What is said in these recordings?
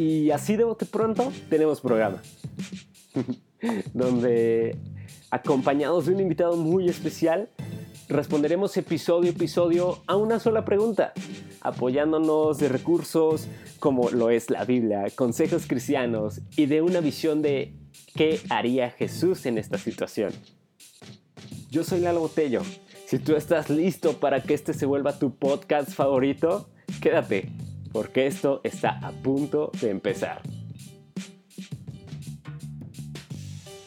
Y así de pronto tenemos programa. Donde, acompañados de un invitado muy especial, responderemos episodio a episodio a una sola pregunta, apoyándonos de recursos como lo es la Biblia, consejos cristianos y de una visión de qué haría Jesús en esta situación. Yo soy Lalo Botello. Si tú estás listo para que este se vuelva tu podcast favorito, quédate, porque esto está a punto de empezar.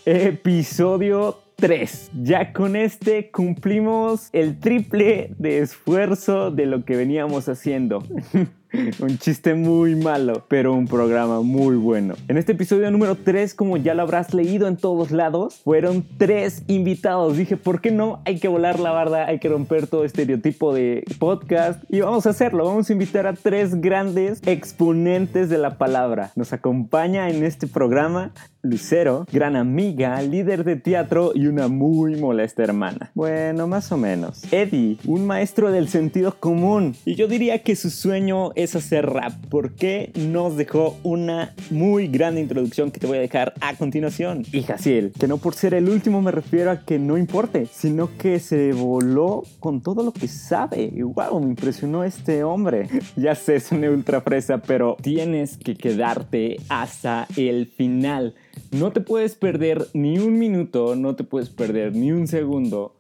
Episodio 3. Ya con este cumplimos el triple de esfuerzo de lo que veníamos haciendo. un chiste muy malo, pero un programa muy bueno. En este episodio número 3, como ya lo habrás leído en todos lados, fueron tres invitados. Dije, ¿por qué no? Hay que volar la barda, hay que romper todo estereotipo de podcast y vamos a hacerlo. Vamos a invitar a tres grandes exponentes de la palabra. Nos acompaña en este programa Lucero, gran amiga, líder de teatro y una muy molesta hermana. Bueno, más o menos. Eddie, un maestro del sentido común. Y yo diría que su sueño es hacer rap, porque nos dejó una muy grande introducción que te voy a dejar a continuación. Y Jaciel, que no por ser el último me refiero a que no importe, sino que se voló con todo lo que sabe. Y wow, me impresionó este hombre. Ya sé, es una ultra fresa, pero tienes que quedarte hasta el final no te puedes perder ni un minuto, no te puedes perder ni un segundo,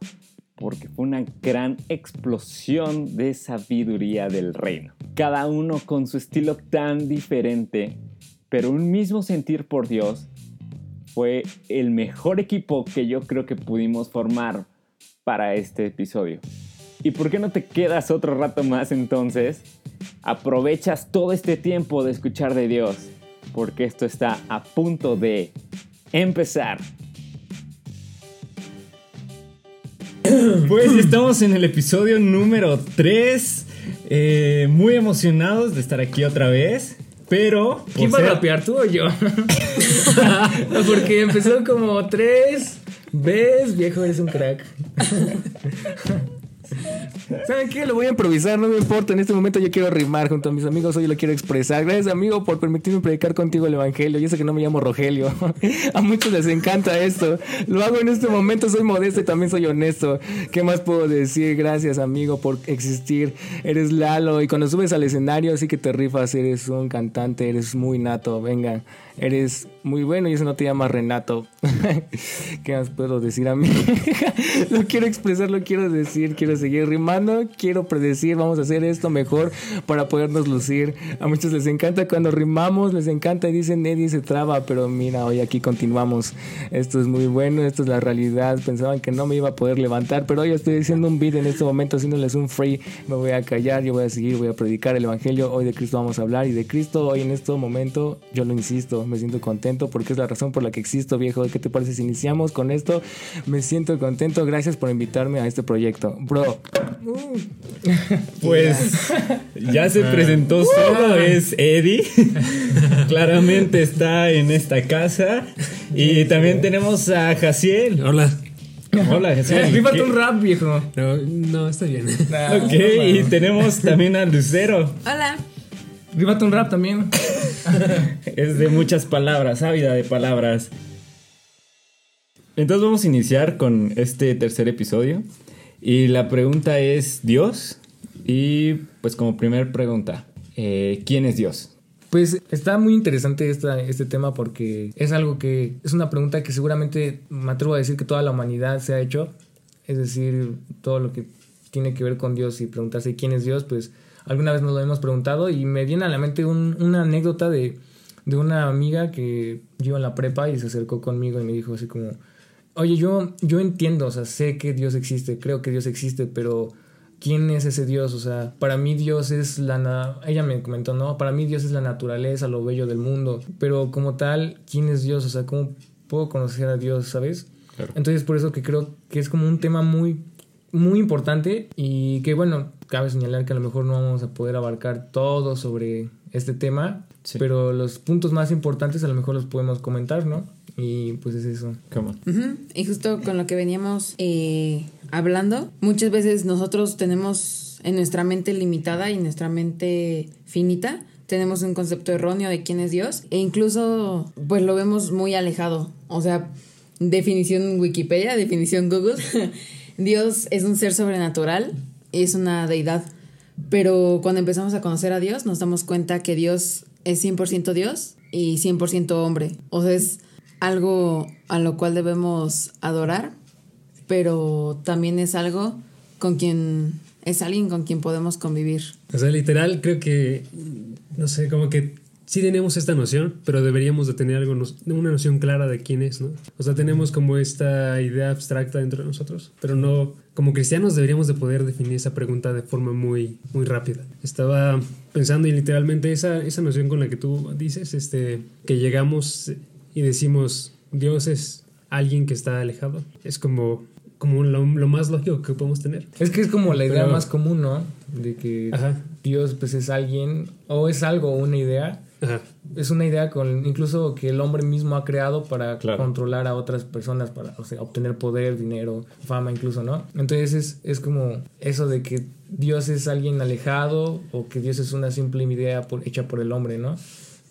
porque fue una gran explosión de sabiduría del reino. Cada uno con su estilo tan diferente, pero un mismo sentir por Dios, fue el mejor equipo que yo creo que pudimos formar para este episodio. ¿Y por qué no te quedas otro rato más entonces? Aprovechas todo este tiempo de escuchar de Dios porque esto está a punto de empezar. Pues estamos en el episodio número 3. Eh, muy emocionados de estar aquí otra vez. Pero. ¿Quién va a rapear tú o yo? Porque empezó como 3. ¿Ves? Viejo, eres un crack. ¿Saben qué? Lo voy a improvisar, no me importa. En este momento yo quiero rimar junto a mis amigos. Hoy lo quiero expresar. Gracias, amigo, por permitirme predicar contigo el evangelio. Yo sé que no me llamo Rogelio. a muchos les encanta esto. Lo hago en este momento. Soy modesto y también soy honesto. ¿Qué más puedo decir? Gracias, amigo, por existir. Eres Lalo. Y cuando subes al escenario, así que te rifas. Eres un cantante. Eres muy nato. Venga eres muy bueno y eso no te llama Renato. ¿Qué más puedo decir a mí? lo quiero expresar, lo quiero decir, quiero seguir rimando, quiero predecir, vamos a hacer esto mejor para podernos lucir. A muchos les encanta cuando rimamos, les encanta y dicen Eddie se traba, pero mira, hoy aquí continuamos. Esto es muy bueno, esto es la realidad. Pensaban que no me iba a poder levantar, pero hoy estoy haciendo un beat en este momento, haciéndoles un free. Me voy a callar, yo voy a seguir, voy a predicar el evangelio. Hoy de Cristo vamos a hablar y de Cristo hoy en este momento, yo lo insisto me siento contento porque es la razón por la que existo, viejo. ¿Qué te parece si iniciamos con esto? Me siento contento, gracias por invitarme a este proyecto. Bro. Pues ya se presentó solo, es Eddie. Claramente está en esta casa. Y también tenemos a Jaciel. Hola. Hola, Jaciel. Un rap, viejo. No, no, está bien. ok, y tenemos también a Lucero. Hola. Ríbate un rap también. es de muchas palabras, ávida de palabras. Entonces vamos a iniciar con este tercer episodio. Y la pregunta es, ¿Dios? Y pues como primer pregunta, eh, ¿quién es Dios? Pues está muy interesante esta, este tema porque es algo que es una pregunta que seguramente me atrevo a decir que toda la humanidad se ha hecho. Es decir, todo lo que tiene que ver con Dios y preguntarse quién es Dios, pues alguna vez nos lo hemos preguntado y me viene a la mente una anécdota de, de una amiga que yo en la prepa y se acercó conmigo y me dijo así como, oye, yo, yo entiendo, o sea, sé que Dios existe, creo que Dios existe, pero ¿quién es ese Dios? O sea, para mí Dios es la... Ella me comentó, no, para mí Dios es la naturaleza, lo bello del mundo, pero como tal, ¿quién es Dios? O sea, ¿cómo puedo conocer a Dios, sabes? Entonces, por eso que creo que es como un tema muy muy importante y que bueno, cabe señalar que a lo mejor no vamos a poder abarcar todo sobre este tema, pero los puntos más importantes a lo mejor los podemos comentar, ¿no? Y pues es eso. Y justo con lo que veníamos eh, hablando, muchas veces nosotros tenemos en nuestra mente limitada y nuestra mente finita, tenemos un concepto erróneo de quién es Dios e incluso pues lo vemos muy alejado. O sea, definición Wikipedia, definición Google, Dios es un ser sobrenatural, es una deidad. Pero cuando empezamos a conocer a Dios nos damos cuenta que Dios es 100% Dios y 100% hombre. O sea, es algo a lo cual debemos adorar, pero también es algo con quien es alguien con quien podemos convivir. O sea, literal, creo que, no sé, como que sí tenemos esta noción, pero deberíamos de tener algo, una noción clara de quién es, ¿no? O sea, tenemos como esta idea abstracta dentro de nosotros, pero no, como cristianos deberíamos de poder definir esa pregunta de forma muy, muy rápida. Estaba pensando y literalmente esa, esa noción con la que tú dices, este, que llegamos y decimos, Dios es alguien que está alejado, es como como lo, más lógico que podemos tener. Es que es como la idea más común, ¿no? De que Dios pues es alguien o es algo, una idea. Es una idea con incluso que el hombre mismo ha creado para controlar a otras personas, para o sea, obtener poder, dinero, fama incluso, ¿no? Entonces es, es como eso de que Dios es alguien alejado o que Dios es una simple idea hecha por el hombre, ¿no?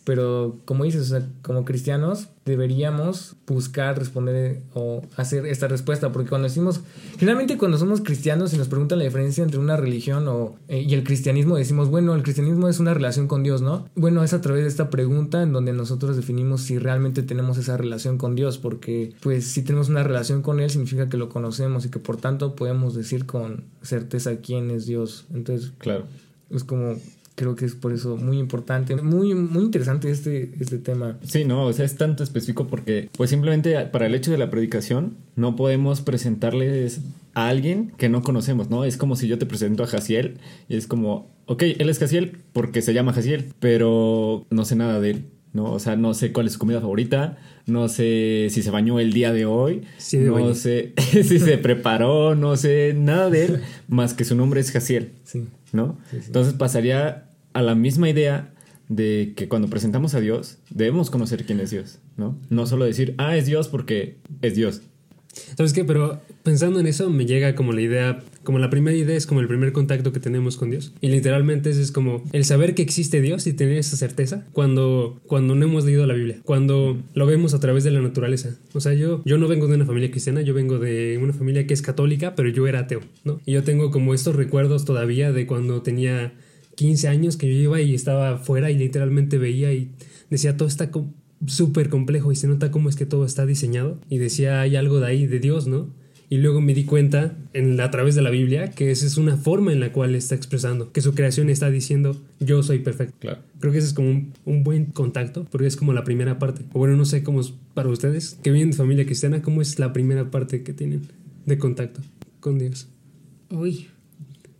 Pero como dices, como cristianos deberíamos buscar responder o hacer esta respuesta, porque cuando decimos, generalmente cuando somos cristianos y nos preguntan la diferencia entre una religión o, eh, y el cristianismo, decimos, bueno, el cristianismo es una relación con Dios, ¿no? Bueno, es a través de esta pregunta en donde nosotros definimos si realmente tenemos esa relación con Dios, porque pues si tenemos una relación con Él significa que lo conocemos y que por tanto podemos decir con certeza quién es Dios. Entonces, claro. Es como creo que es por eso muy importante, muy, muy interesante este, este tema. Sí, no, o sea, es tanto específico porque, pues simplemente para el hecho de la predicación, no podemos presentarles a alguien que no conocemos, ¿no? Es como si yo te presento a Jaciel y es como, ok, él es Jaciel porque se llama Jaciel, pero no sé nada de él. ¿no? O sea, no sé cuál es su comida favorita, no sé si se bañó el día de hoy, no sé si se preparó, no sé nada de él, más que su nombre es Jaciel, sí. ¿no? Entonces pasaría a la misma idea de que cuando presentamos a Dios debemos conocer quién es Dios, ¿no? No solo decir, ah, es Dios porque es Dios. ¿Sabes qué? Pero pensando en eso me llega como la idea, como la primera idea es como el primer contacto que tenemos con Dios. Y literalmente es, como el saber que existe Dios y tener esa certeza cuando, cuando no hemos leído la Biblia, cuando lo vemos a través de la naturaleza. O sea, yo, yo no vengo de una familia cristiana, yo vengo de una familia que es católica, pero yo era ateo, ¿no? Y yo tengo como estos recuerdos todavía de cuando tenía 15 años que yo iba y estaba afuera y literalmente veía y decía, todo está súper complejo y se nota cómo es que todo está diseñado. Y decía, hay algo de ahí de Dios, ¿no? Y luego me di cuenta en, a través de la Biblia que esa es una forma en la cual está expresando, que su creación está diciendo yo soy perfecto. Claro. Creo que ese es como un, un, buen contacto, porque es como la primera parte. O bueno, no sé cómo es para ustedes, que vienen de familia cristiana, ¿cómo es la primera parte que tienen de contacto con Dios? Uy,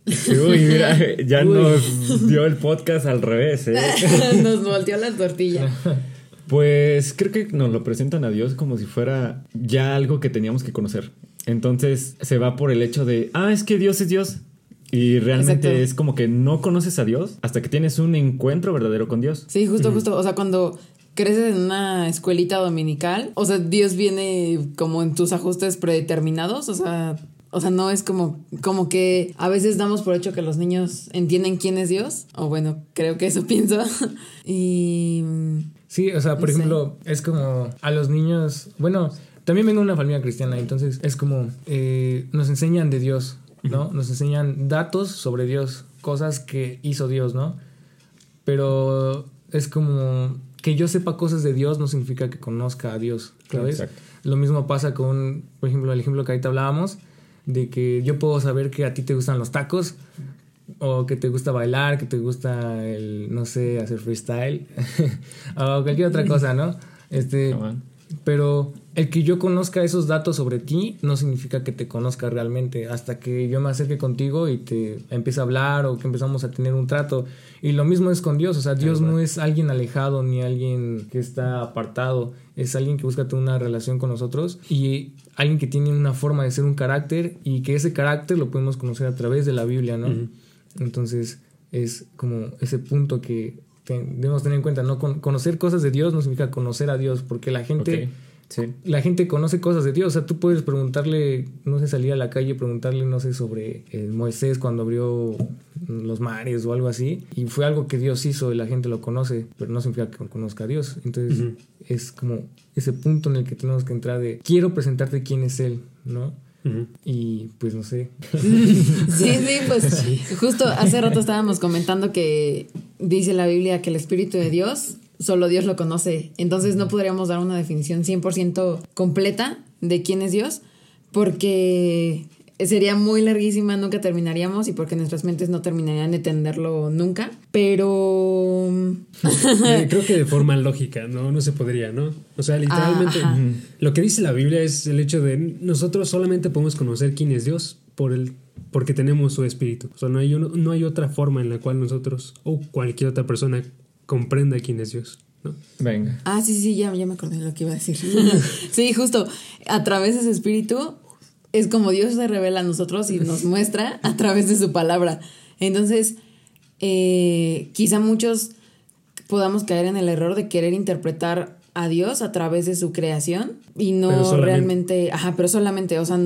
Uy, mira, ya nos dio el podcast al revés, ¿eh? nos volteó la tortilla. Pues creo que nos lo presentan a Dios como si fuera ya algo que teníamos que conocer. Entonces se va por el hecho de, ah, es que Dios es Dios. Y realmente es como que no conoces a Dios hasta que tienes un encuentro verdadero con Dios. Sí, justo, justo. O sea, cuando creces en una escuelita dominical, o sea, Dios viene como en tus ajustes predeterminados, o sea, o sea, no es como, como que a veces damos por hecho que los niños entienden quién es Dios. O bueno, creo que eso pienso. y. Sí, o sea, por ejemplo, es como a los niños. Bueno, también vengo de una familia cristiana, entonces es como eh, nos enseñan de Dios, ¿no? Nos enseñan datos sobre Dios, cosas que hizo Dios, ¿no? Pero es como que yo sepa cosas de Dios no significa que conozca a Dios, ¿sabes? Exacto. Lo mismo pasa con, por ejemplo, el ejemplo que ahorita hablábamos de que yo puedo saber que a ti te gustan los tacos o que te gusta bailar, que te gusta el, no sé, hacer freestyle o cualquier otra cosa, ¿no? Este, pero el que yo conozca esos datos sobre ti no significa que te conozca realmente hasta que yo me acerque contigo y te empiece a hablar o que empezamos a tener un trato. Y lo mismo es con Dios, o sea, Dios no es alguien alejado ni alguien que está apartado, es alguien que busca tener una relación con nosotros y alguien que tiene una forma de ser un carácter y que ese carácter lo podemos conocer a través de la Biblia, ¿no? Entonces es como ese punto que debemos tener en cuenta, ¿no? conocer cosas de Dios no significa conocer a Dios, porque la gente Sí. La gente conoce cosas de Dios. O sea, tú puedes preguntarle, no sé, salir a la calle, preguntarle, no sé, sobre eh, Moisés cuando abrió los mares o algo así. Y fue algo que Dios hizo y la gente lo conoce, pero no significa que conozca a Dios. Entonces es como ese punto en el que tenemos que entrar de, quiero presentarte quién es Él, ¿no? Y pues no sé. Sí, sí, pues justo hace rato estábamos comentando que dice la Biblia que el Espíritu de Dios, solo Dios lo conoce. Entonces no podríamos dar una definición 100% completa de quién es Dios, porque sería muy larguísima, nunca terminaríamos y porque nuestras mentes no terminarían de entenderlo nunca. Pero... Creo que de forma lógica, ¿no? No se podría, ¿no? O sea, literalmente, Ah, lo que dice la Biblia es el hecho de nosotros solamente podemos conocer quién es Dios por el, porque tenemos su espíritu. O sea, no hay, uno- no hay otra forma en la cual nosotros o cualquier otra persona comprenda quién es Dios, ¿no? Venga. Ah, sí, sí, ya, ya me acordé de lo que iba a decir. sí, justo, a través de ese espíritu es como Dios se revela a nosotros y nos muestra a través de su palabra. Entonces, eh, quizá muchos podamos caer en el error de querer interpretar a Dios a través de su creación y no realmente, ajá, pero solamente, o sea,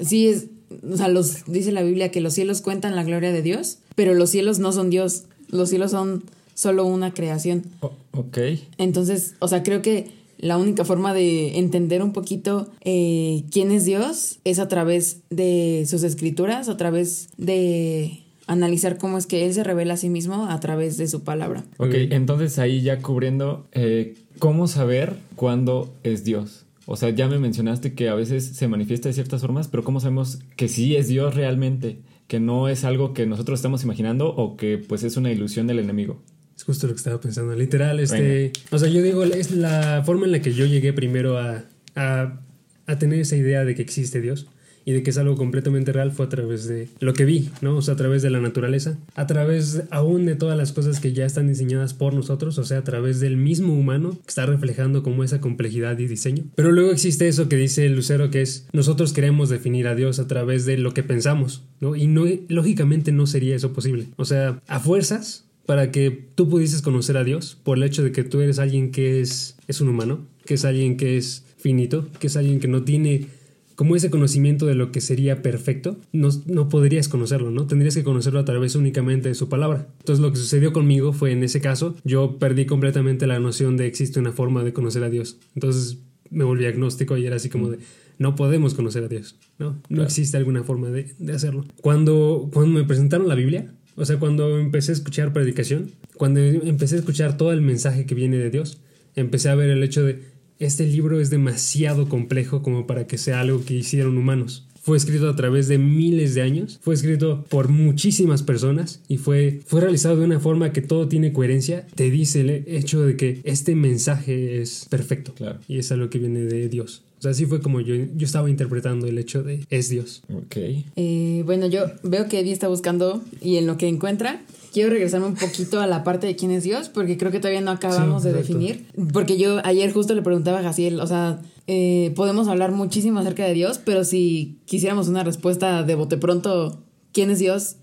sí es, o sea, los, dice la Biblia que los cielos cuentan la gloria de Dios, pero los cielos no son Dios, los cielos son solo una creación. O- ok. Entonces, o sea, creo que la única forma de entender un poquito eh, quién es Dios es a través de sus escrituras, a través de analizar cómo es que Él se revela a sí mismo a través de su palabra. Ok, Ok. entonces ahí ya cubriendo, eh, ¿cómo saber cuándo es Dios? O sea, ya me mencionaste que a veces se manifiesta de ciertas formas, pero ¿cómo sabemos que sí es Dios realmente? Que no es algo que nosotros estamos imaginando o que pues es una ilusión del enemigo. Es justo lo que estaba pensando. Literal, este. O sea, yo digo, es la forma en la que yo llegué primero a, a, a tener esa idea de que existe Dios y de que es algo completamente real fue a través de lo que vi, ¿no? O sea, a través de la naturaleza, a través aún de todas las cosas que ya están diseñadas por nosotros, o sea, a través del mismo humano que está reflejando como esa complejidad y diseño. Pero luego existe eso que dice Lucero, que es nosotros queremos definir a Dios a través de lo que pensamos, ¿no? Y no, lógicamente no sería eso posible. O sea, a fuerzas, para que tú pudieses conocer a Dios por el hecho de que tú eres alguien que es, es un humano, que es alguien que es finito, que es alguien que no tiene como ese conocimiento de lo que sería perfecto, no, no podrías conocerlo, ¿no? Tendrías que conocerlo a través únicamente de su palabra. Entonces lo que sucedió conmigo fue en ese caso, yo perdí completamente la noción de existe una forma de conocer a Dios. Entonces me volví agnóstico y era así como de, no podemos conocer a Dios, ¿no? No existe alguna forma de, de hacerlo. Cuando, cuando me presentaron la Biblia, o sea, cuando empecé a escuchar predicación, cuando empecé a escuchar todo el mensaje que viene de Dios, empecé a ver el hecho de este libro es demasiado complejo como para que sea algo que hicieron humanos. Fue escrito a través de miles de años, fue escrito por muchísimas personas y fue, fue realizado de una forma que todo tiene coherencia. Te dice el hecho de que este mensaje es perfecto Claro. y es algo que viene de Dios. O sea, así fue como yo, yo estaba interpretando el hecho de es Dios. Ok. Eh, bueno, yo veo que Eddie está buscando y en lo que encuentra, quiero regresarme un poquito a la parte de quién es Dios, porque creo que todavía no acabamos Sí, de exacto. definir. Porque yo ayer justo le preguntaba a Jaciel, o sea, eh, podemos hablar muchísimo acerca de Dios, pero si quisiéramos una respuesta de bote pronto, ¿quién es Dios?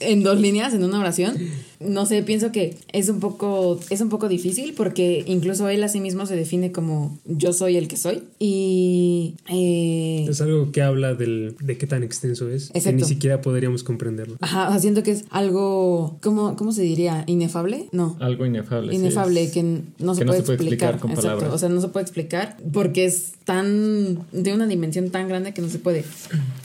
En dos líneas, en una oración. No sé, pienso que es un poco, es un poco difícil porque incluso él a sí mismo se define como yo soy el que soy. Y eh, Es algo que habla del, de qué tan extenso es, que Exacto. ni siquiera podríamos comprenderlo. Ajá, o sea, siento que es algo, ¿cómo, cómo se diría? ¿Inefable? No. Algo inefable. sí, Inefable, es- que no se que no puede se puede explicar. explicar con Exacto, palabras. o sea, no se puede explicar porque es tan, de una dimensión tan grande que no se puede.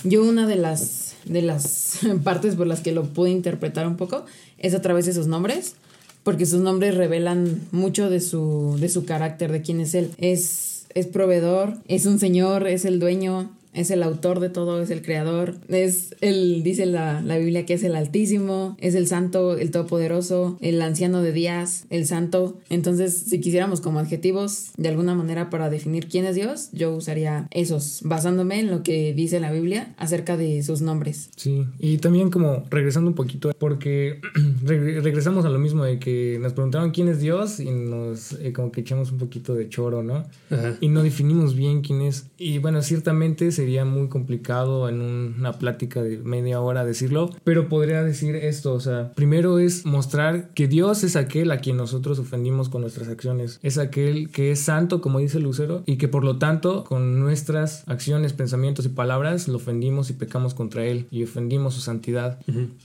Yo una de las, de las partes por las que lo pude interpretar un poco es a través de sus nombres, porque sus nombres revelan mucho de su, de su carácter, de quién es él. Es, es proveedor, es un señor, es el dueño, es el autor de todo, es el creador, es el, dice la, la Biblia que es el Altísimo, es el Santo, el Todopoderoso, el Anciano de Días, el Santo. Entonces, si quisiéramos como adjetivos de alguna manera para definir quién es Dios, yo usaría esos, basándome en lo que dice la Biblia acerca de sus nombres. Sí, y también como regresando un poquito, porque re- regresamos a lo mismo de que nos preguntaron quién es Dios y nos eh, como que echamos un poquito de choro, ¿no? Ajá. Y no definimos bien quién es. Y bueno, ciertamente sería muy complicado en un- una plática de media hora decirlo, pero podría decir esto, o sea, primero es mostrar que Dios es aquel a quien nosotros ofendimos con nuestras acciones, es aquel que es santo, como dice Lucero, y que por lo tanto con nuestras acciones, pensamientos y palabras lo ofendimos y pecamos contra él y ofendimos su santidad.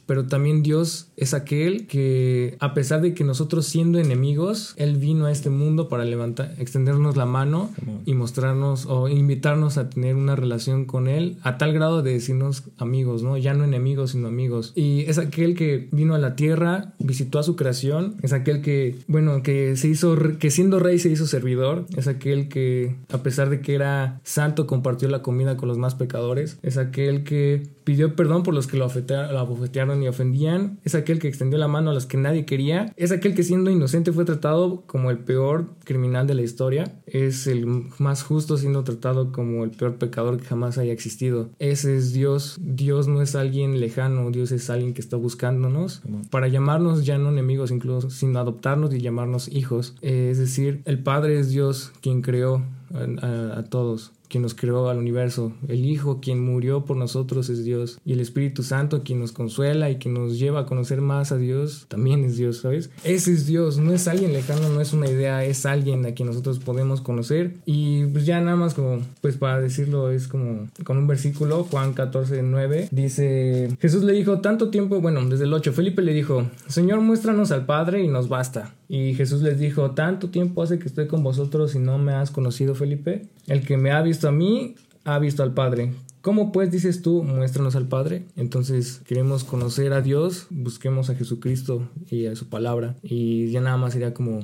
Pero también Dios es aquel que a pesar de que nosotros siendo enemigos, él vino a este mundo para levantar, extendernos la mano y mostrarnos o invitarnos a tener una relación con él a tal grado de decirnos amigos, ¿no? Ya no enemigos, sino amigos. Y es aquel que vino a la tierra, visitó a su creación, es aquel que, bueno, que se hizo, que siendo rey se hizo servidor, es aquel que a pesar de que era santo compartió la comida con los más pecadores, es aquel que pidió perdón por los que lo abofetearon y ofendían, es aquel que extendió la mano a los que nadie quería, es aquel que siendo inocente fue tratado como el peor criminal de la historia, es el más justo siendo tratado como el peor pecador que jamás haya existido. Ese es Dios. Dios no es alguien lejano, Dios es alguien que está buscándonos para llamarnos ya no enemigos incluso, sino adoptarnos y llamarnos hijos. Es decir, el Padre es Dios quien creó a, a- a todos quien nos creó al universo, el Hijo quien murió por nosotros es Dios y el Espíritu Santo quien nos consuela y quien nos lleva a conocer más a Dios también es Dios, ¿sabes? Ese es Dios, no es alguien lejano, no es una idea, es alguien a quien nosotros podemos conocer y pues ya nada más como, pues para decirlo es como con un versículo, Juan 14, 9, dice, Jesús le dijo, tanto tiempo, bueno, desde el 8, Felipe le dijo, Señor, muéstranos al Padre y nos basta. Y Jesús les dijo, tanto tiempo hace que estoy con vosotros y no me has conocido, Felipe. El que me ha visto a mí, ha visto al Padre. ¿Cómo pues dices tú, muéstranos al Padre? Entonces queremos conocer a Dios, busquemos a Jesucristo y a su palabra. Y ya nada más sería como,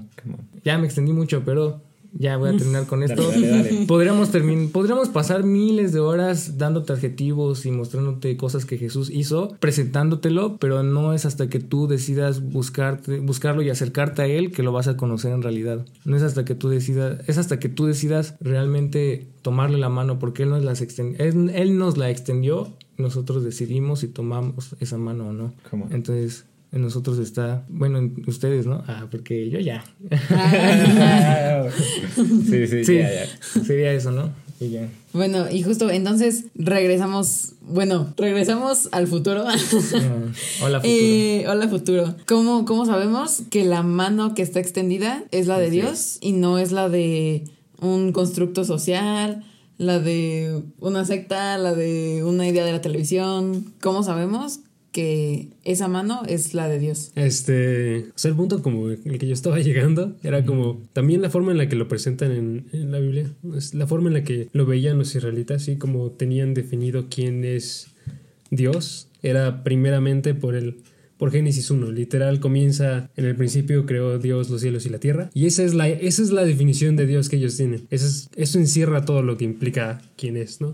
ya me extendí mucho, pero ya voy a terminar con esto. Dale, dale, dale. Podríamos, pasar miles de horas dándote adjetivos y mostrándote cosas que Jesús hizo, presentándotelo, pero no es hasta que tú decidas buscarte, buscarlo y acercarte a Él que lo vas a conocer en realidad. No es hasta que tú decidas, es hasta que tú decidas realmente tomarle la mano, porque Él nos, las exten- él, él nos la extendió, nosotros decidimos si tomamos esa mano o no. Entonces, en nosotros está, bueno, en ustedes, ¿no? Ah, porque yo ya. sí, sí, Sí, ya, ya. sería eso, ¿no? Y ya. Bueno, y justo entonces regresamos, bueno, regresamos al futuro. Ah, hola, futuro. Eh, hola futuro. ¿Cómo, ¿Cómo sabemos que la mano que está extendida es la de Así Dios y no es la de un constructo social, la de una secta, la de una idea de la televisión? ¿Cómo sabemos que esa mano es la de Dios? Este, o sea, el punto como el que yo estaba llegando era como también la forma en la que lo presentan en, en la Biblia, es la forma en la que lo veían los israelitas, así como tenían definido quién es Dios, era primeramente por el por Génesis 1, literal comienza en el principio creó Dios los cielos y la tierra y esa es la esa es la definición de Dios que ellos tienen. Eso es, eso encierra todo lo que implica quién es, ¿no?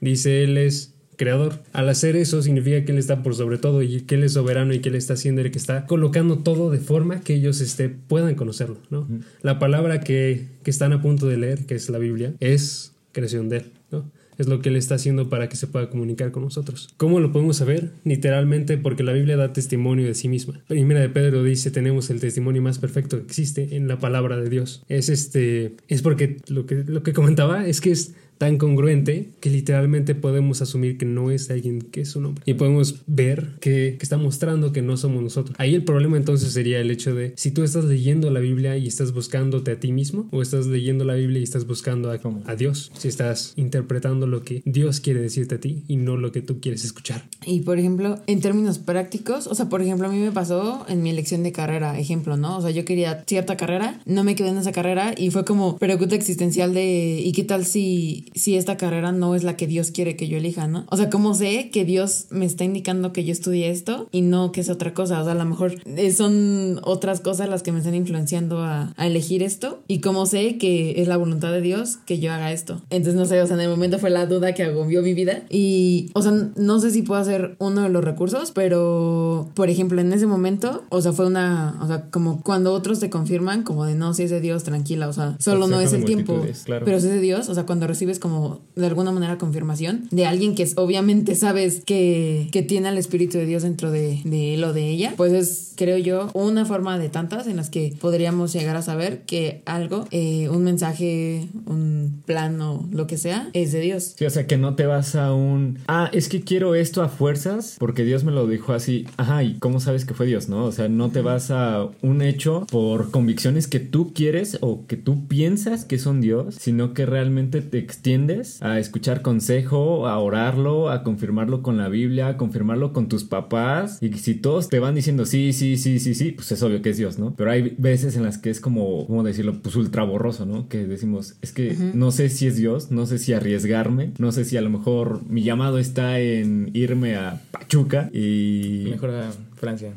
Dice él es creador. Al hacer eso significa que Él está por sobre todo y que Él es soberano y que Él está haciendo el que está colocando todo de forma que ellos este, puedan conocerlo. ¿no? La palabra que, que están a punto de leer, que es la Biblia, es creación de Él. ¿no? Es lo que Él está haciendo para que se pueda comunicar con nosotros. ¿Cómo lo podemos saber? Literalmente porque la Biblia da testimonio de sí misma. Primera de Pedro dice, tenemos el testimonio más perfecto que existe en la palabra de Dios. Es este, es porque lo que, lo que comentaba es que es tan congruente que literalmente podemos asumir que no es alguien que es su nombre. Y podemos ver que, que está mostrando que no somos nosotros. Ahí el problema entonces sería el hecho de si tú estás leyendo la Biblia y estás buscándote a ti mismo o estás leyendo la Biblia y estás buscando a, a Dios. Si estás interpretando lo que Dios quiere decirte a ti y no lo que tú quieres escuchar. Y por ejemplo, en términos prácticos, o sea, por ejemplo, a mí me pasó en mi elección de carrera, ejemplo, ¿no? O sea, yo quería cierta carrera, no me quedé en esa carrera y fue como pregunta existencial de ¿y qué tal si, si esta carrera no es la que Dios quiere que yo elija, ¿no? O sea, ¿cómo sé que Dios me está indicando que yo estudie esto y no que es otra cosa? O sea, a lo mejor eh, son otras cosas las que me están influenciando a, a elegir esto ¿Y cómo sé que es la voluntad de Dios que yo haga esto? Entonces, no sé, o sea, en el momento fue la duda que agobió mi vida. Y, o sea, no sé si puedo hacer uno de los recursos, pero, por ejemplo, en ese momento, o sea, fue una, o sea, como cuando otros te confirman, como de no, si es de Dios, tranquila, o sea, solo no es el tiempo, claro. pero si es de Dios, o sea, cuando recibes como de alguna manera confirmación de alguien que obviamente sabes que, que tiene al Espíritu de Dios dentro de, de él o de ella, pues es, creo yo, una forma de tantas en las que podríamos llegar a saber que algo, eh, un mensaje, un plan o lo que sea, es de Dios. Sí, o sea, que no te vas a un, ah, es que quiero esto a fuerzas porque Dios me lo dijo así, ajá, ¿y cómo sabes que fue Dios, no? O sea, no te vas a un hecho por convicciones que tú quieres o que tú piensas que son Dios, sino que realmente te extiendes a escuchar consejo, a orarlo, a confirmarlo con la Biblia, a confirmarlo con tus papás. Y si todos te van diciendo sí, sí, sí, sí, sí, pues es obvio que es Dios, ¿no? Pero hay veces en las que es como, ¿cómo decirlo? Pues ultra borroso, ¿no? Que decimos, es que no sé si es Dios, no sé si arriesgarme, no sé si a lo mejor mi llamado está en irme a Pachuca y... Mejor a Francia.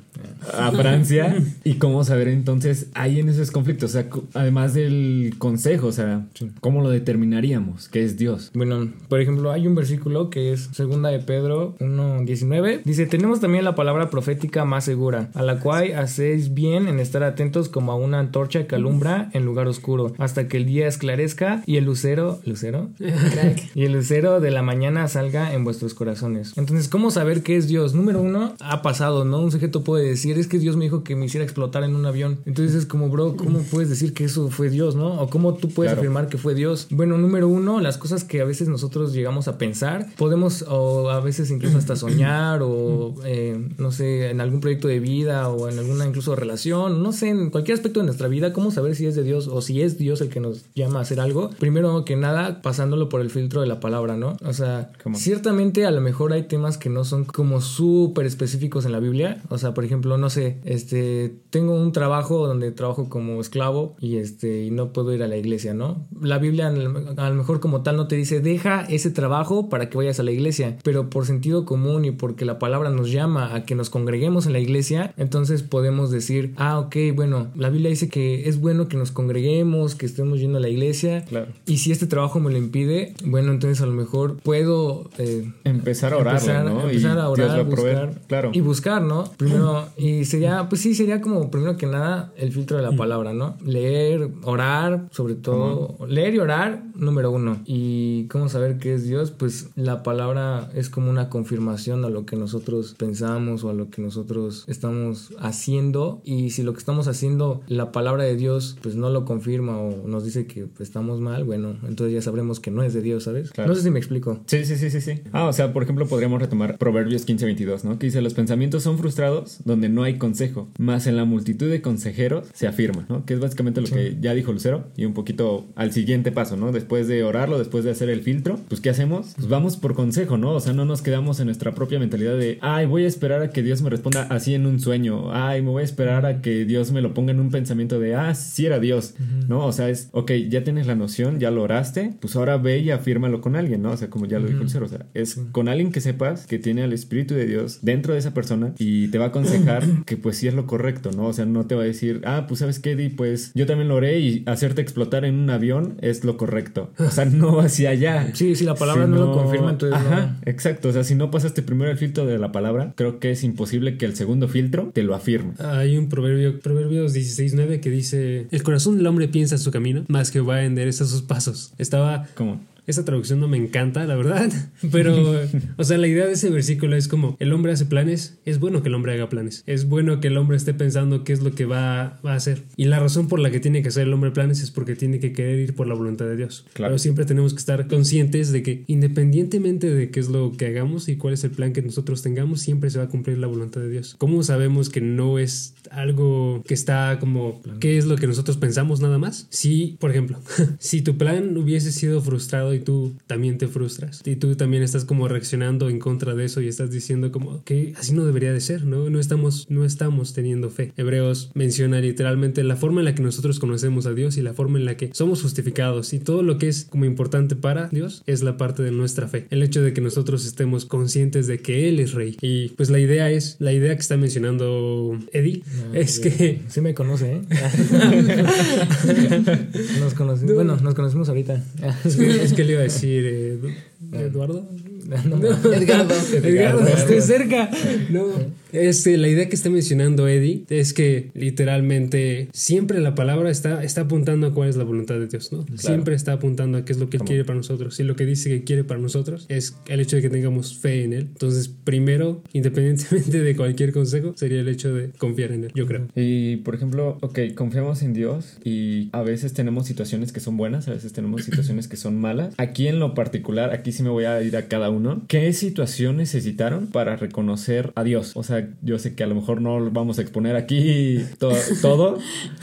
a Francia y cómo saber entonces ahí en esos conflictos, o sea, además del consejo, o sea, ¿cómo lo determinaríamos? ¿Qué es Dios? Bueno, por ejemplo, hay un versículo que es segunda de Pedro 1.19. Dice, tenemos también la palabra profética más segura, a la cual hacéis bien en estar atentos como a una antorcha que alumbra en lugar oscuro, hasta que el día esclarezca y el lucero, lucero, y el lucero de la mañana salga en vuestros corazones. Entonces, ¿cómo saber qué es Dios? Número uno, ha pasado, ¿no? Un sujeto puede decir, es que Dios me dijo que me hiciera explotar en un avión. Entonces es como, bro, ¿cómo puedes decir que eso fue Dios, no? O cómo tú puedes Claro. afirmar que fue Dios. Bueno, número uno, las cosas que a veces nosotros llegamos a pensar, podemos, o a veces incluso hasta soñar, o eh, no sé, en algún proyecto de vida, o en alguna incluso relación, no sé, en cualquier aspecto de nuestra vida, ¿cómo saber si es de Dios o si es Dios el que nos llama a hacer algo? Primero que nada, pasándolo por el filtro de la palabra, ¿no? O sea, ¿Cómo? ciertamente a lo mejor hay temas que no son como súper específicos en la Biblia. O sea, por ejemplo, no sé, este, tengo un trabajo donde trabajo como esclavo y este, y no puedo ir a la iglesia, ¿no? La Biblia a lo mejor como tal no te dice, deja ese trabajo para que vayas a la iglesia, pero por sentido común y porque la palabra nos llama a que nos congreguemos en la iglesia, entonces podemos decir, ah, ok, bueno, la Biblia dice que es bueno que nos congreguemos, que estemos yendo a la iglesia. Claro. Y si este trabajo me lo impide, bueno, entonces a lo mejor puedo eh, Empezar a empezar, ¿no? empezar y a orar, buscar, claro. y buscar, ¿no? Primero, y sería, pues sí, sería como primero que nada el filtro de la palabra, ¿no? Leer, orar, sobre todo, leer y orar, número uno. Y cómo saber qué es Dios, pues la palabra es como una confirmación a lo que nosotros pensamos o a lo que nosotros estamos haciendo. Y si lo que estamos haciendo, la palabra de Dios, pues no lo confirma o nos dice que pues, estamos mal, bueno, entonces ya sabremos que no es de Dios, ¿sabes? Claro. No sé si me explico. Sí, sí, sí, sí, sí. Ah, o sea, por ejemplo, podríamos retomar Proverbios 15, 22, ¿no? Que dice, los pensamientos son frustrados donde no hay consejo, más en la multitud de consejeros se afirma, ¿no? Que es básicamente lo que ya dijo Lucero y un poquito al siguiente paso, ¿no? Después de orarlo, después de hacer el filtro, pues ¿qué hacemos? Pues vamos por consejo, ¿no? O sea, no nos quedamos en nuestra propia mentalidad de, ay, voy a esperar a que Dios me responda así en un sueño, ay, me voy a esperar a que Dios me lo ponga en un pensamiento de, ah, sí era Dios, ¿no? O sea, es, ok, ya tienes la noción, ya lo oraste, pues ahora ve y afírmalo con alguien, ¿no? O sea, como ya lo dijo Lucero, o sea, es con alguien que sepas que tiene al Espíritu de Dios dentro de esa persona y te va a aconsejar que pues sí es lo correcto, ¿no? O sea, no te va a decir, ah, pues sabes qué, Di, pues yo también lo oré y hacerte explotar en un avión es lo correcto. O sea, no hacia allá. Sí, si la palabra no lo confirma, entonces no. Ajá, exacto. O sea, si no pasaste primero el filtro de la palabra, creo que es imposible que el segundo filtro te lo afirme. Hay un proverbio, Proverbios 16.9 que dice, el corazón del hombre piensa su camino, más que va a endereza sus pasos. Estaba... ¿Cómo? Esa traducción no me encanta, la verdad. Pero, o sea, la idea de ese versículo es como, el hombre hace planes, es bueno que el hombre haga planes. Es bueno que el hombre esté pensando qué es lo que va, va a hacer. Y la razón por la que tiene que hacer el hombre planes es porque tiene que querer ir por la voluntad de Dios. Claro. Pero siempre tenemos que estar conscientes de que independientemente de qué es lo que hagamos y cuál es el plan que nosotros tengamos, siempre se va a cumplir la voluntad de Dios. ¿Cómo sabemos que no es algo que está como, qué es lo que nosotros pensamos nada más? Si, por ejemplo, si tu plan hubiese sido frustrado y tú también te frustras. Y tú también estás como reaccionando en contra de eso y estás diciendo como que así no debería de ser, ¿no? No estamos, no estamos teniendo fe. Hebreos menciona literalmente la forma en la que nosotros conocemos a Dios y la forma en la que somos justificados y todo lo que es como importante para Dios es la parte de nuestra fe. El hecho de que nosotros estemos conscientes de que Él es rey. Y pues la idea es, la idea que está mencionando Eddie Ah, es que... Sí me conoce, ¿eh? nos conocimos. Bueno, nos conocimos ahorita. Es que, es que le iba a decir eh, Eduardo. No, Edgardo. Edgardo, estoy cerca. No. Este, la idea que está mencionando Eddie es que literalmente siempre la palabra está, está apuntando a cuál es la voluntad de Dios, ¿no? Siempre está apuntando a qué es lo que Él quiere para nosotros. Y lo que dice que quiere para nosotros es el hecho de que tengamos fe en Él. Entonces, primero, independientemente de cualquier consejo, sería el hecho de confiar en Él, yo creo. Y por ejemplo, ok, confiamos en Dios y a veces tenemos situaciones que son buenas, a veces tenemos situaciones que son malas. Aquí en lo particular, aquí sí me voy a ir a cada uno. ¿Qué situación necesitaron para reconocer a Dios? O sea, yo sé que a lo mejor no lo vamos a exponer aquí to- todo,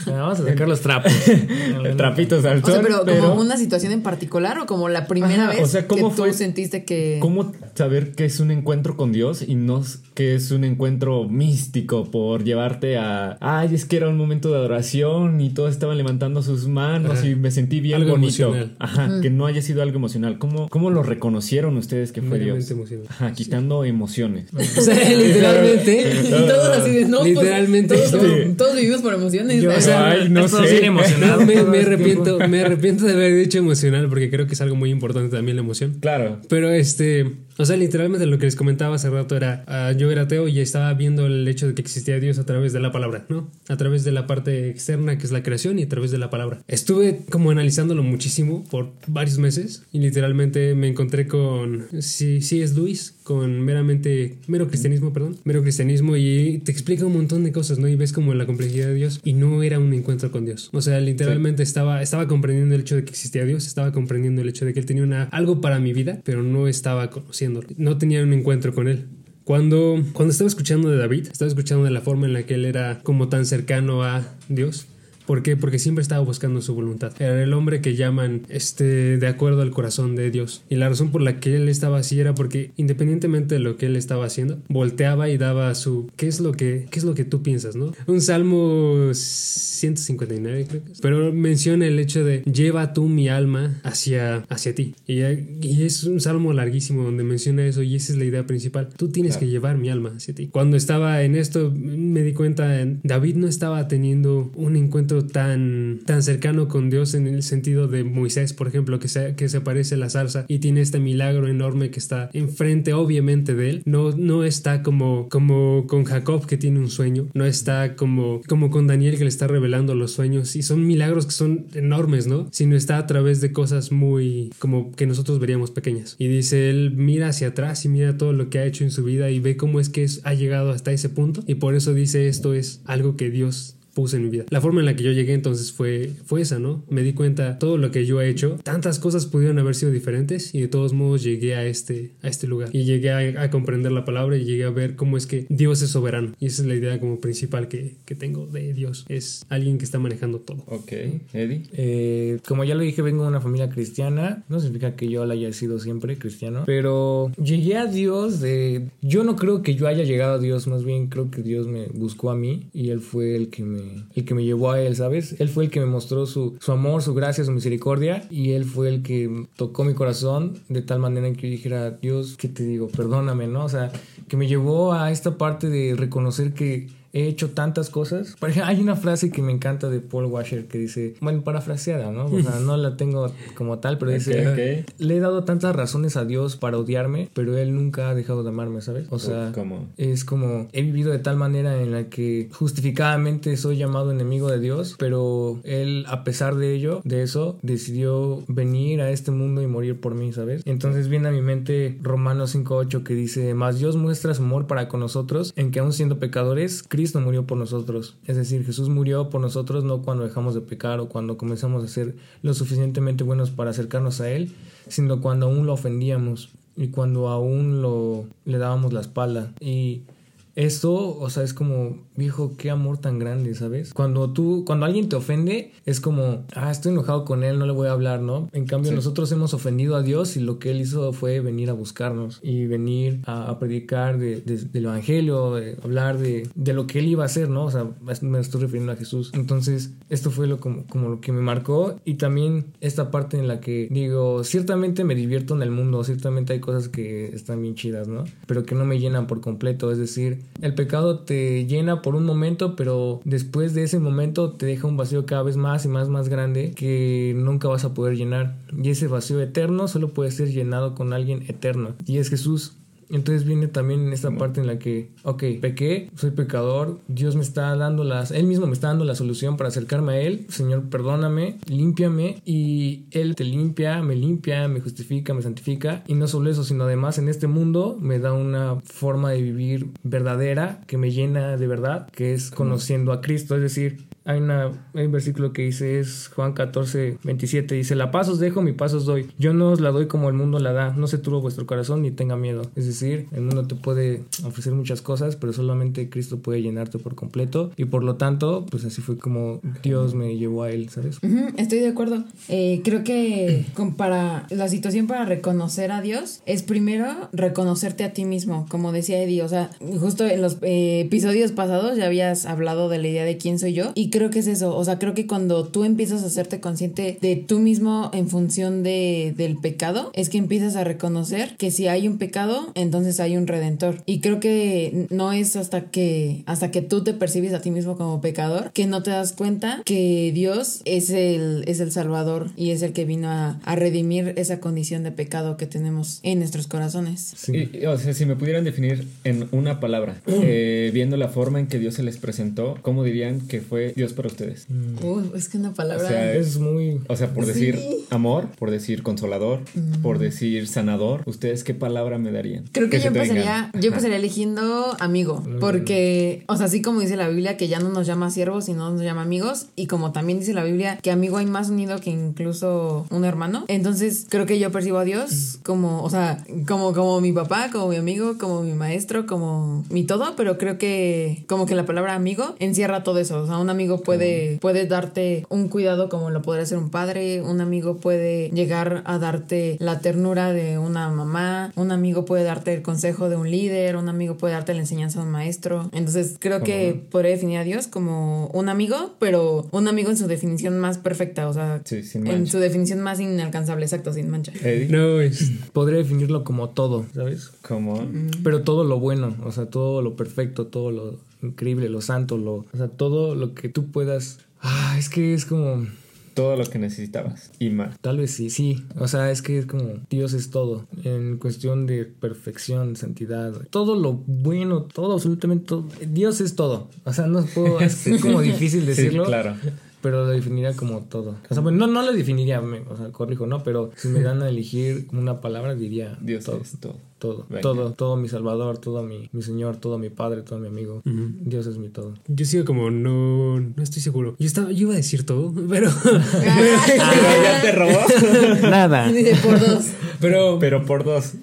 Vamos a sacar los trapos. trapitos al O sea, sol, pero, pero, como una situación en particular o como la primera Ajá, vez o sea, ¿cómo que fue- tú sentiste que... ¿Cómo saber que es un encuentro con Dios y no que es un encuentro místico por llevarte a, ay, es que era un momento de adoración y todos estaban levantando sus manos Ajá. y me sentí bien Algo bonito. emocional. Ajá, que no haya sido algo emocional. ¿Cómo, cómo lo reconocieron ustedes que fue Dios? Ajá, quitando emociones. O sea, literalmente. Y todos así de, no, pues, Literalmente. todos, Sí. todos vivimos por emociones. Yo, ¿no? o sea, Ay, no sé. emocionado. Me, me el arrepiento, me arrepiento de haber dicho emocional porque creo que es algo muy importante también la emoción. Claro. Pero este, o sea, literalmente lo que les comentaba hace rato era, ah, yo era ateo y estaba viendo el hecho de que existía Dios a través de la palabra, ¿no? A través de la parte externa que es la creación y a través de la palabra. Estuve como analizándolo muchísimo por varios meses y literalmente me encontré con, sí, sí es Luis, con meramente, mero cristianismo, perdón, mero cristianismo y te explica un montón de cosas, ¿no? Y ves como la complejidad de Dios y no era un encuentro con Dios. O sea, literalmente estaba, estaba comprendiendo el hecho de que existía Dios, estaba comprendiendo el hecho de que Él tenía una, algo para mi vida, pero no estaba conociéndolo, no tenía un encuentro con Él. Cuando, cuando estaba escuchando de David, estaba escuchando de la forma en la que él era como tan cercano a Dios. ¿Por qué? Porque siempre estaba buscando su voluntad. Era el hombre que llaman este, de acuerdo al corazón de Dios. Y la razón por la que él estaba así era porque independientemente de lo que él estaba haciendo, volteaba y daba su ¿qué es lo que, qué es lo que tú piensas? ¿no? Un salmo 159 creo que es. Pero menciona el hecho de lleva tú mi alma hacia, hacia ti. Y, y es un salmo larguísimo donde menciona eso y esa es la idea principal. Tú tienes que llevar mi alma hacia ti. Cuando estaba en esto me di cuenta, en- David no estaba teniendo un encuentro tan, tan cercano con Dios en el sentido de Moisés, por ejemplo, que se, que se aparece la zarza y tiene este milagro enorme que está enfrente obviamente de él. No, no está como, como con Jacob que tiene un sueño, no está como, como con Daniel que le está revelando los sueños y son milagros que son enormes, ¿no? Sino está a través de cosas muy como que nosotros veríamos pequeñas. Y dice, él mira hacia atrás y mira todo lo que ha hecho en su vida y ve cómo es que ha llegado hasta ese punto y por eso dice esto es algo que Dios puse en mi vida. La forma en la que yo llegué entonces fue, fue esa, ¿no? Me di cuenta todo lo que yo he hecho, tantas cosas pudieron haber sido diferentes y de todos modos llegué a este, a este lugar y llegué a, a comprender la palabra y llegué a ver cómo es que Dios es soberano y esa es la idea como principal que, que tengo de Dios, es alguien que está manejando todo. Ok, Eddie. Eh, como ya lo dije, vengo de una familia cristiana. No significa que yo la haya sido siempre cristiano. Pero llegué a Dios de... Yo no creo que yo haya llegado a Dios. Más bien creo que Dios me buscó a mí. Y Él fue el que me, el que me llevó a Él, ¿sabes? Él fue el que me mostró su, su amor, su gracia, su misericordia. Y Él fue el que tocó mi corazón de tal manera que yo dijera, Dios, ¿qué te digo? Perdóname, ¿no? O sea, que me llevó a esta parte de reconocer que he hecho tantas cosas. Por ejemplo, hay una frase que me encanta de Paul Washer que dice, bueno, parafraseada, ¿no? O sea, no la tengo como tal, pero dice, Ok, ok. le he dado tantas razones a Dios para odiarme, pero Él nunca ha dejado de amarme, ¿sabes? O sea, ¿Cómo? es como, he vivido de tal manera en la que justificadamente soy llamado enemigo de Dios, pero Él, a pesar de ello, de eso, decidió venir a este mundo y morir por mí, ¿sabes? Entonces viene a mi mente Romanos 5.8 que dice, más Dios muestra su amor para con nosotros, en que aún siendo pecadores, Cristo murió por nosotros. Es decir, Jesús murió por nosotros no cuando dejamos de pecar o cuando comenzamos a ser lo suficientemente buenos para acercarnos a Él, sino cuando aún lo ofendíamos y cuando aún lo le dábamos la espalda. Y esto, o sea, es como, viejo, qué amor tan grande, ¿sabes? Cuando tú, cuando alguien te ofende, es como, ah, estoy enojado con él, no le voy a hablar, ¿no? En cambio, Sí. nosotros hemos ofendido a Dios y lo que él hizo fue venir a buscarnos y venir a, a predicar de- de- del evangelio, de hablar de, de lo que él iba a hacer, ¿no? O sea, me estoy refiriendo a Jesús. Entonces, esto fue lo como, como lo que me marcó y también esta parte en la que digo, ciertamente me divierto en el mundo, ciertamente hay cosas que están bien chidas, ¿no? Pero que no me llenan por completo, es decir, el pecado te llena por un momento, pero después de ese momento te deja un vacío cada vez más y más más grande que nunca vas a poder llenar. Y ese vacío eterno solo puede ser llenado con alguien eterno y es Jesús. Entonces viene también esta parte en la que, ok, pequé, soy pecador, Dios me está dando las, Él mismo me está dando la solución para acercarme a Él, Señor, perdóname, límpiame, y Él te limpia, me limpia, me justifica, me santifica, y no solo eso, sino además en este mundo me da una forma de vivir verdadera que me llena de verdad, que es conociendo a Cristo, es decir, hay, una, hay un versículo que dice, es Juan 14, 27, dice, la paz os dejo, mi paz os doy. Yo no os la doy como el mundo la da, no se turbe vuestro corazón ni tenga miedo. Es decir, el mundo te puede ofrecer muchas cosas, pero solamente Cristo puede llenarte por completo. Y por lo tanto, pues así fue como Dios me llevó a Él, ¿sabes? Estoy de acuerdo. Eh, creo que para la situación para reconocer a Dios es primero reconocerte a ti mismo, como decía Eddie. O sea, justo en los eh, episodios pasados ya habías hablado de la idea de quién soy yo. Creo que es eso. O sea, creo que cuando tú empiezas a hacerte consciente de tú mismo en función de, del pecado, es que empiezas a reconocer que si hay un pecado, entonces hay un redentor. Y creo que no es hasta que hasta que tú te percibes a ti mismo como pecador que no te das cuenta que Dios es el, es el Salvador y es el que vino a, a redimir esa condición de pecado que tenemos en nuestros corazones. Sí. Y- y, o sea, si me pudieran definir en una palabra, eh, viendo la forma en que Dios se les presentó, ¿cómo dirían que fue Dios para ustedes? Uy, es que una palabra... O sea, Es muy... O sea, por Sí. decir amor, por decir consolador, por decir sanador, ¿ustedes qué palabra me darían? Creo que, se yo empezaría, yo empezaría eligiendo amigo, porque, o sea, así como dice la Biblia que ya no nos llama siervos, sino nos llama amigos, y como también dice la Biblia que amigo hay más unido que incluso un hermano, entonces creo que yo percibo a Dios como, o sea, como, como mi papá, como mi amigo, como mi maestro, como mi todo, pero creo que como que la palabra amigo encierra todo eso, o sea, un amigo puede, puede darte un cuidado como lo podría ser un padre, un amigo puede llegar a darte la ternura de una mamá, un amigo puede darte el consejo de un líder, un amigo puede darte la enseñanza de un maestro. Entonces creo que podría definir a Dios como un amigo, pero un amigo en su definición más perfecta, o sea, Sí, sin en su definición más inalcanzable, exacto, sin mancha. Eddie, No, es. Podría definirlo como todo, ¿sabes? como Pero todo lo bueno, o sea, todo lo perfecto, todo lo increíble, lo santo, lo, o sea, todo lo que tú puedas. Ah, es que es como, todo lo que necesitabas y más. tal vez sí, sí. O sea, es que es como Dios es todo en cuestión de perfección, santidad, todo lo bueno, todo absolutamente todo. Dios es todo. O sea, no puedo, es como difícil decirlo. Sí, claro. Pero lo definiría como todo. O sea, bueno, no, no lo definiría, me- o sea, corrijo, no, pero si me dan a elegir una palabra diría Dios todo. es todo. Todo, Venga. todo, todo mi salvador, todo mi, mi señor, todo mi padre, todo mi amigo. Dios es mi todo. Yo sigo como no, no estoy seguro. Yo estaba, yo iba a decir todo, pero, ya te robó. Nada. Dice por dos. pero, Pero por dos.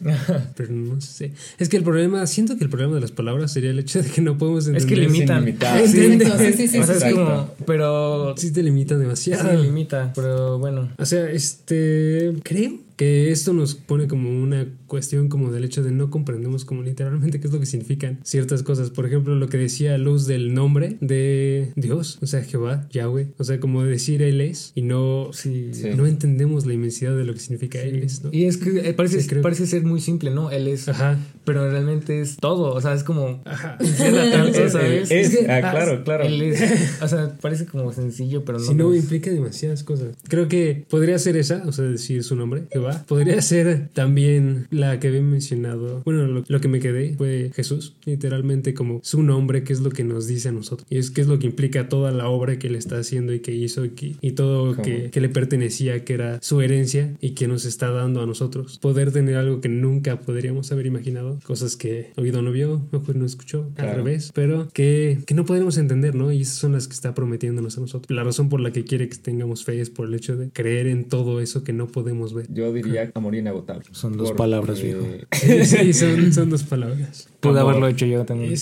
pero no sé. Es que el problema, siento que el problema de las palabras sería el hecho de que no podemos entender. Es que lim- limitan. ilimitado. Sí, sí, sí, sí, o sea, sí, es sí. como, pero Sí te limita sí demasiado. limita, pero bueno. O sea, este, creo que esto nos pone como una cuestión como del hecho de no comprendemos como literalmente qué es lo que significan ciertas cosas. Por ejemplo, lo que decía Luz del nombre de Dios, o sea, Jehová, Yahweh, o sea, como decir Él es y no, Sí. Sí. no entendemos la inmensidad de lo que significa Él es, ¿no? Y es que eh, parece, Sí, creo. parece ser muy simple, ¿no? Él es, Ajá, pero realmente es todo, o sea, es como ajá. ah, claro, claro. Él es, o sea, parece como sencillo, pero no. Si no, implica demasiadas cosas. Creo que podría ser esa, o sea, decir su nombre, Jehová. Podría ser también la que había mencionado. Bueno, lo, lo que me quedé fue Jesús, literalmente como su nombre, que es lo que nos dice a nosotros. Y es que es lo que implica toda la obra que él está haciendo y que hizo y, que- y todo que, que le pertenecía, que era su herencia y que nos está dando a nosotros. Poder tener algo que nunca podríamos haber imaginado, cosas que oído no vio, mejor no escuchó, al revés, pero que, que no podremos entender, ¿no? Y esas son las que está prometiéndonos a nosotros. La razón por la que quiere que tengamos fe es por el hecho de creer en todo eso que no podemos ver. Yo diría amor inagotable. Son dos Por- palabras. Palabras, viejo. Sí, son, son dos palabras. Pude amor. haberlo hecho yo también.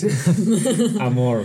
Amor.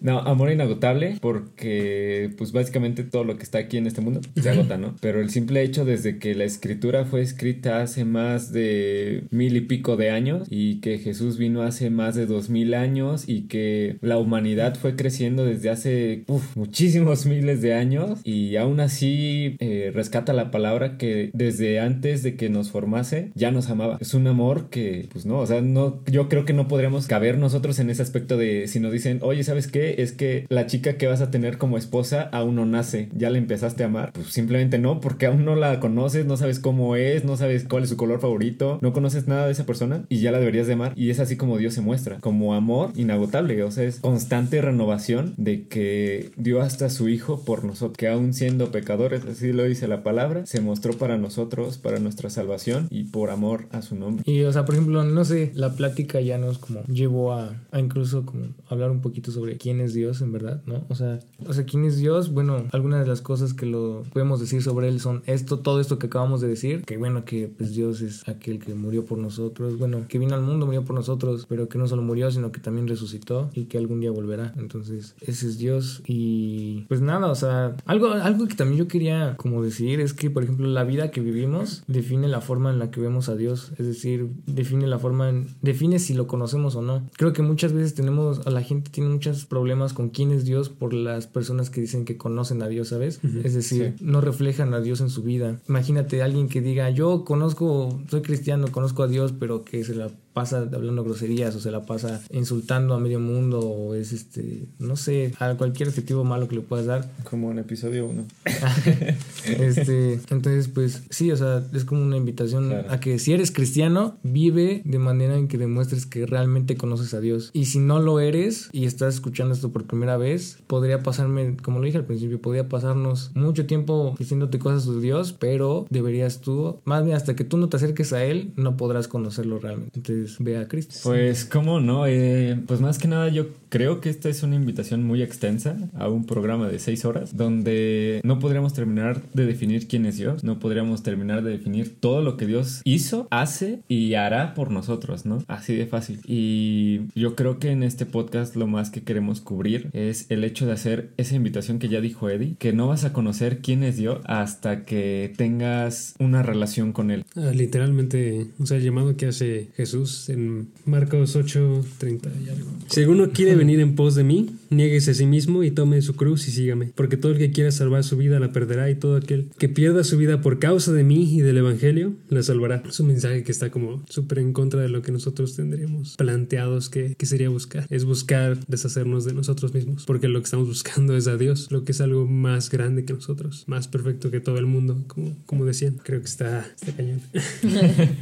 No, amor inagotable porque pues básicamente todo lo que está aquí en este mundo se agota, ¿no? Pero el simple hecho desde que la escritura fue escrita hace más de mil y pico de años y que Jesús vino hace más de dos mil años y que la humanidad fue creciendo desde hace uf, muchísimos miles de años y aún así eh, rescata la palabra que desde antes de que nos formase ya nos amaba. Es un amor que pues no, o sea, no, yo creo que no podríamos caber nosotros en ese aspecto de si nos dicen, oye, ¿sabes qué? Es que la chica que vas a tener como esposa aún no nace, ya la empezaste a amar. Pues simplemente no, porque aún no la conoces, no sabes cómo es, no sabes cuál es su color favorito, no conoces nada de esa persona y ya la deberías de amar. Y es así como Dios se muestra, como amor inagotable, o sea, es constante renovación de que dio hasta su hijo por nosotros, que aún siendo pecadores, así lo dice la palabra, se mostró para nosotros, para nuestra salvación y por amor a su nombre. Y, o sea, por ejemplo, no sé, la plática ya nos como llevó a, a incluso como hablar un poquito sobre quién es Dios en verdad, ¿no? O sea, o sea, quién es Dios, bueno, algunas de las cosas que lo podemos decir sobre él son esto, todo esto que acabamos de decir, que bueno, que pues Dios es aquel que murió por nosotros, bueno, que vino al mundo, murió por nosotros, pero que no solo murió, sino que también resucitó y que algún día volverá. Entonces, ese es Dios y pues nada, o sea, algo, algo que también yo quería como decir es que, por ejemplo, la vida que vivimos define la forma en la que vemos a Dios, es decir, define la forma, en- define si lo conocemos o no. Creo que muchas veces tenemos, a la gente tiene muchos problemas con quién es Dios por las personas que dicen que conocen a Dios, ¿sabes? Es decir, no reflejan a Dios en su vida. Imagínate alguien que diga, yo conozco, soy cristiano, conozco a Dios, pero que se la pasa hablando groserías o se la pasa insultando a medio mundo o es este, no sé, a cualquier adjetivo malo que le puedas dar. Como en episodio 1. Este, entonces, pues sí, o sea, es como una invitación Claro. a que si eres cristiano, vive de manera en que demuestres que realmente conoces a Dios. Y si no lo eres y estás escuchando esto por primera vez, podría pasarme, como lo dije al principio, podría pasarnos mucho tiempo diciéndote cosas de Dios, pero deberías tú, más bien hasta que tú no te acerques a Él, no podrás conocerlo realmente. Entonces, ve a Cristo. Pues, ¿cómo no? Eh, pues más que nada yo creo que esta es una invitación muy extensa a un programa de seis horas donde no podríamos terminar de definir quién es Dios, no podríamos terminar de definir todo lo que Dios hizo, hace y hará por nosotros, ¿no? Así de fácil. Y yo creo que en este podcast lo más que queremos cubrir es el hecho de hacer esa invitación que ya dijo Eddie, que no vas a conocer quién es Dios hasta que tengas una relación con Él. Ah, literalmente, o sea, el llamado que hace Jesús en Marcos 8, 30 y algo. Si alguno quiere venir en pos de mí, niéguese a sí mismo y tome su cruz y sígame. Porque todo el que quiera salvar su vida la perderá y todo aquel que pierda su vida por causa de mí y del Evangelio la salvará. Es un mensaje que está como súper en contra de lo que nosotros tendríamos planteados que, que sería buscar. Es buscar deshacernos de nosotros mismos. Porque lo que estamos buscando es a Dios, lo que es algo más grande que nosotros, más perfecto que todo el mundo, como, como decían. Creo que está, está cañón.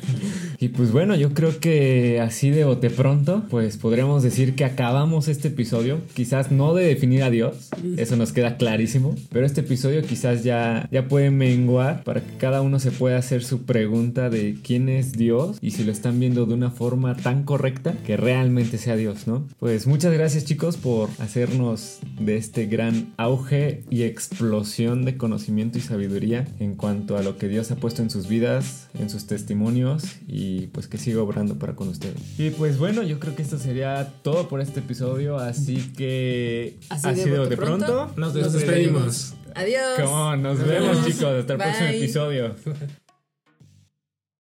Y pues bueno, yo creo que así de bote pronto, pues podríamos decir que acabamos este episodio. Quizás no de definir a Dios, eso nos queda clarísimo, pero este episodio quizás ya, ya puede menguar para que cada uno se pueda hacer su pregunta de quién es Dios y si lo están viendo de una forma tan correcta que realmente sea Dios, ¿no? Pues muchas gracias chicos por hacernos de este gran auge y explosión de conocimiento y sabiduría en cuanto a lo que Dios ha puesto en sus vidas, en sus testimonios y pues que siga obrando para con ustedes. Y pues bueno, yo creo que esto sería todo por este episodio, así que Así de bote pronto, Nos Nos despedimos. Adiós. Come on, nos vemos chicos, hasta el próximo episodio.